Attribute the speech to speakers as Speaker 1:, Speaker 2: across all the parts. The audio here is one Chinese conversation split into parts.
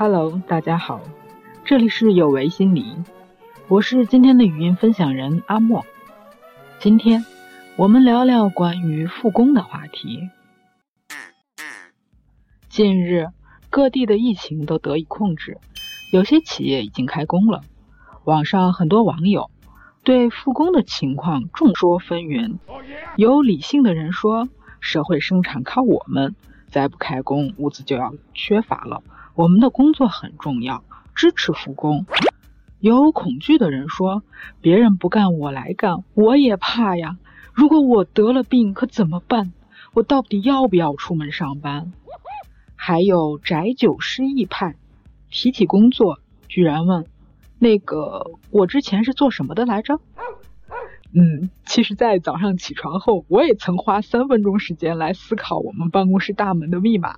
Speaker 1: Hello，大家好，这里是有为心理，我是今天的语音分享人阿莫。今天我们聊聊关于复工的话题。近日，各地的疫情都得以控制，有些企业已经开工了。网上很多网友对复工的情况众说纷纭，有理性的人说，社会生产靠我们，再不开工，物资就要缺乏了。我们的工作很重要，支持复工。有恐惧的人说，别人不干，我来干，我也怕呀。如果我得了病，可怎么办？我到底要不要出门上班？还有宅酒失意派，提起工作，居然问：“那个，我之前是做什么的来着？”嗯，其实，在早上起床后，我也曾花三分钟时间来思考我们办公室大门的密码。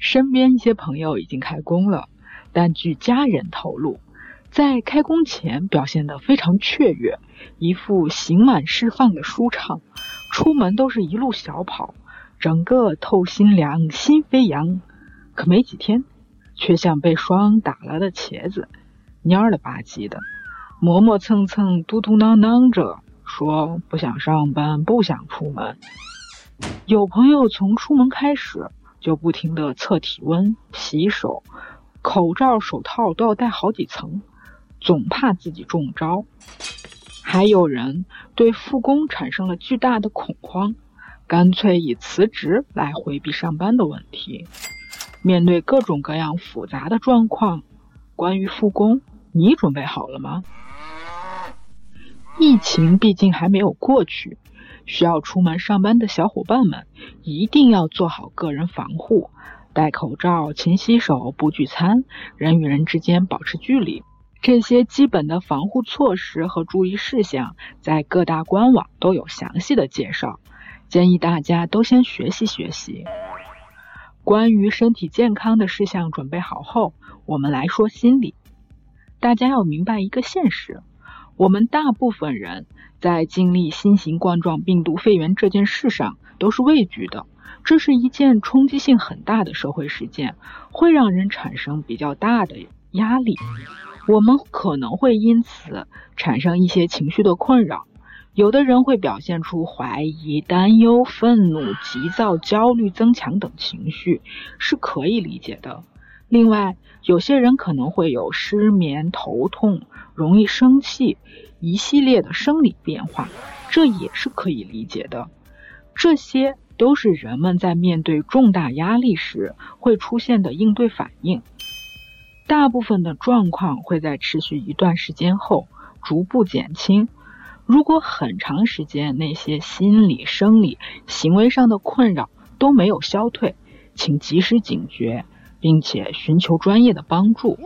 Speaker 1: 身边一些朋友已经开工了，但据家人透露，在开工前表现得非常雀跃，一副刑满释放的舒畅，出门都是一路小跑。整个透心凉，心飞扬，可没几天，却像被霜打了的茄子，蔫了吧唧的，磨磨蹭蹭，嘟嘟囔囔着说不想上班，不想出门。有朋友从出门开始就不停的测体温、洗手，口罩、手套都要戴好几层，总怕自己中招。还有人对复工产生了巨大的恐慌。干脆以辞职来回避上班的问题。面对各种各样复杂的状况，关于复工，你准备好了吗？疫情毕竟还没有过去，需要出门上班的小伙伴们一定要做好个人防护，戴口罩、勤洗手、不聚餐，人与人之间保持距离。这些基本的防护措施和注意事项，在各大官网都有详细的介绍。建议大家都先学习学习。关于身体健康的事项准备好后，我们来说心理。大家要明白一个现实：我们大部分人在经历新型冠状病毒肺炎这件事上都是畏惧的。这是一件冲击性很大的社会事件，会让人产生比较大的压力。我们可能会因此产生一些情绪的困扰。有的人会表现出怀疑、担忧、愤怒、急躁、焦虑、增强等情绪，是可以理解的。另外，有些人可能会有失眠、头痛、容易生气一系列的生理变化，这也是可以理解的。这些都是人们在面对重大压力时会出现的应对反应。大部分的状况会在持续一段时间后逐步减轻。如果很长时间那些心理、生理、行为上的困扰都没有消退，请及时警觉，并且寻求专业的帮助。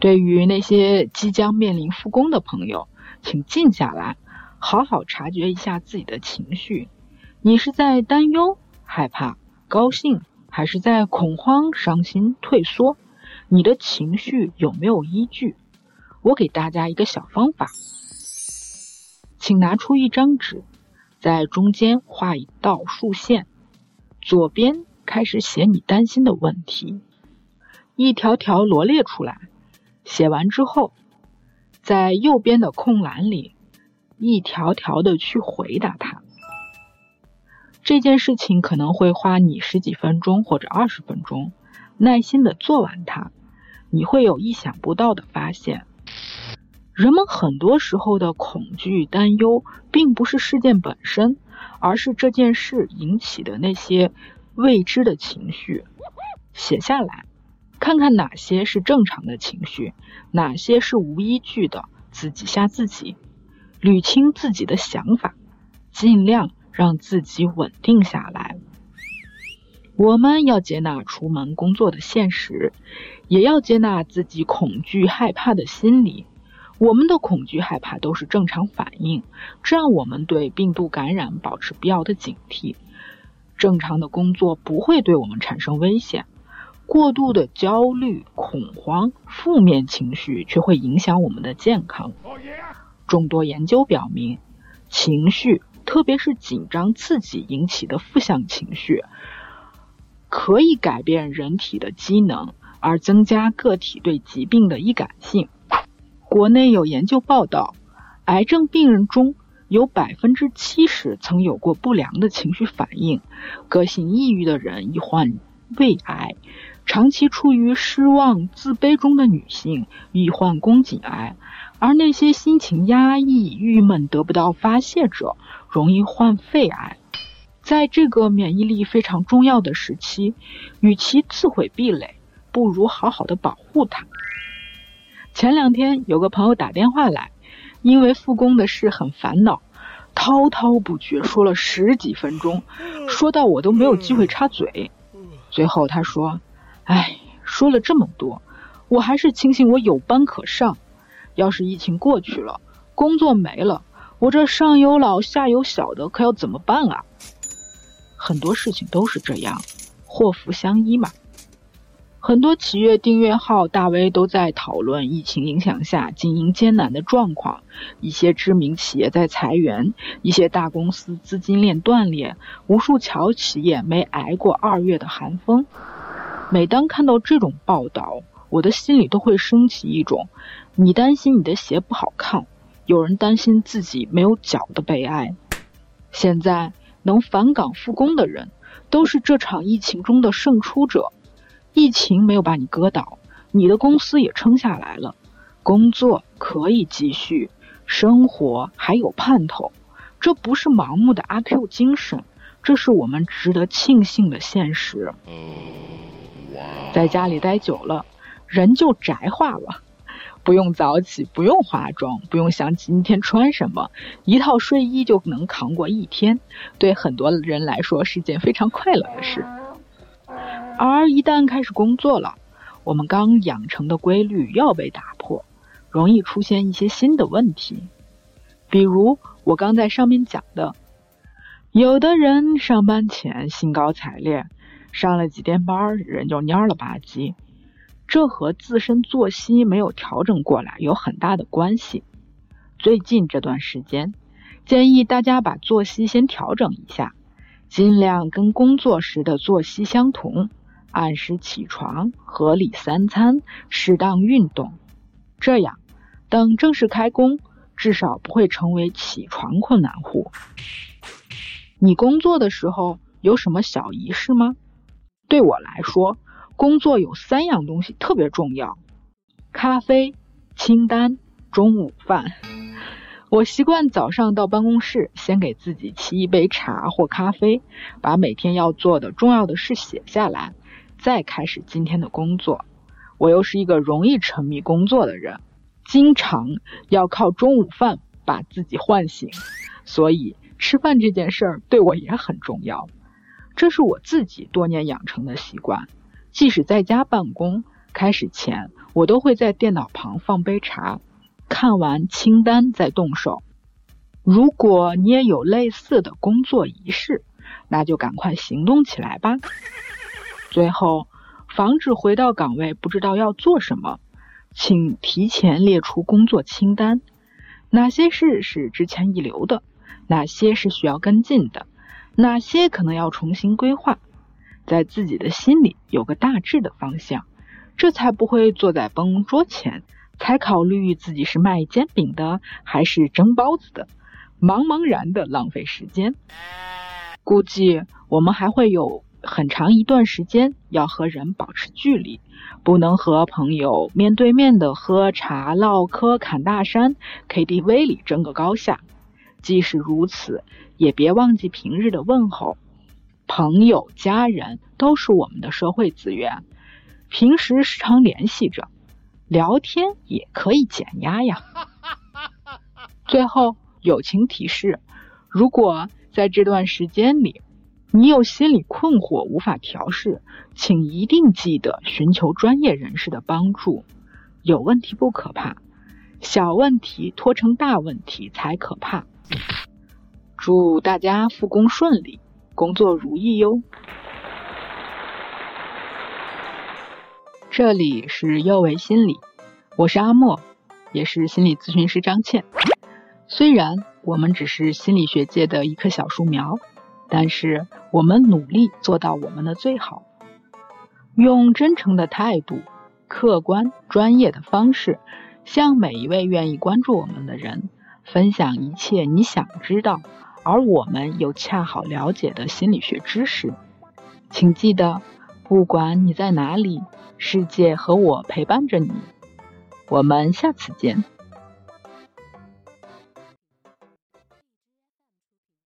Speaker 1: 对于那些即将面临复工的朋友，请静下来，好好察觉一下自己的情绪。你是在担忧、害怕、高兴，还是在恐慌、伤心、退缩？你的情绪有没有依据？我给大家一个小方法。请拿出一张纸，在中间画一道竖线，左边开始写你担心的问题，一条条罗列出来。写完之后，在右边的空栏里，一条条的去回答它。这件事情可能会花你十几分钟或者二十分钟，耐心的做完它，你会有意想不到的发现。人们很多时候的恐惧、担忧，并不是事件本身，而是这件事引起的那些未知的情绪。写下来，看看哪些是正常的情绪，哪些是无依据的，自己吓自己。捋清自己的想法，尽量让自己稳定下来。我们要接纳出门工作的现实，也要接纳自己恐惧、害怕的心理。我们的恐惧、害怕都是正常反应，这让我们对病毒感染保持必要的警惕。正常的工作不会对我们产生危险，过度的焦虑、恐慌、负面情绪却会影响我们的健康。众多研究表明，情绪，特别是紧张刺激引起的负向情绪，可以改变人体的机能，而增加个体对疾病的易感性。国内有研究报道，癌症病人中有百分之七十曾有过不良的情绪反应，个性抑郁的人易患胃癌，长期处于失望、自卑中的女性易患宫颈癌，而那些心情压抑、郁闷得不到发泄者，容易患肺癌。在这个免疫力非常重要的时期，与其自毁壁垒，不如好好的保护它。前两天有个朋友打电话来，因为复工的事很烦恼，滔滔不绝说了十几分钟，说到我都没有机会插嘴。最后他说：“哎，说了这么多，我还是庆幸我有班可上。要是疫情过去了，工作没了，我这上有老下有小的，可要怎么办啊？”很多事情都是这样，祸福相依嘛。很多企业订阅号大 V 都在讨论疫情影响下经营艰难的状况，一些知名企业在裁员，一些大公司资金链断裂，无数小企业没挨过二月的寒风。每当看到这种报道，我的心里都会升起一种：你担心你的鞋不好看，有人担心自己没有脚的悲哀。现在。能返岗复工的人，都是这场疫情中的胜出者。疫情没有把你割倒，你的公司也撑下来了，工作可以继续，生活还有盼头。这不是盲目的阿 Q 精神，这是我们值得庆幸的现实。在家里待久了，人就宅化了。不用早起，不用化妆，不用想今天穿什么，一套睡衣就能扛过一天。对很多人来说是件非常快乐的事。而一旦开始工作了，我们刚养成的规律要被打破，容易出现一些新的问题。比如我刚在上面讲的，有的人上班前兴高采烈，上了几天班，人就蔫了吧唧。这和自身作息没有调整过来有很大的关系。最近这段时间，建议大家把作息先调整一下，尽量跟工作时的作息相同，按时起床，合理三餐，适当运动。这样，等正式开工，至少不会成为起床困难户。你工作的时候有什么小仪式吗？对我来说。工作有三样东西特别重要：咖啡、清单、中午饭。我习惯早上到办公室，先给自己沏一杯茶或咖啡，把每天要做的重要的事写下来，再开始今天的工作。我又是一个容易沉迷工作的人，经常要靠中午饭把自己唤醒，所以吃饭这件事儿对我也很重要。这是我自己多年养成的习惯。即使在家办公，开始前我都会在电脑旁放杯茶，看完清单再动手。如果你也有类似的工作仪式，那就赶快行动起来吧。最后，防止回到岗位不知道要做什么，请提前列出工作清单，哪些事是之前遗留的，哪些是需要跟进的，哪些可能要重新规划。在自己的心里有个大致的方向，这才不会坐在办公桌前才考虑自己是卖煎饼的还是蒸包子的，茫茫然的浪费时间。估计我们还会有很长一段时间要和人保持距离，不能和朋友面对面的喝茶唠嗑侃大山，KTV 里争个高下。即使如此，也别忘记平日的问候。朋友、家人都是我们的社会资源，平时时常联系着，聊天也可以减压呀。最后，友情提示：如果在这段时间里，你有心理困惑无法调试，请一定记得寻求专业人士的帮助。有问题不可怕，小问题拖成大问题才可怕。祝大家复工顺利！工作如意哟！这里是优维心理，我是阿莫，也是心理咨询师张倩。虽然我们只是心理学界的一棵小树苗，但是我们努力做到我们的最好。用真诚的态度、客观专业的方式，向每一位愿意关注我们的人分享一切你想知道，而我们又恰好了解的心理学知识。请记得，不管你在哪里，世界和我陪伴着你。我们下次见。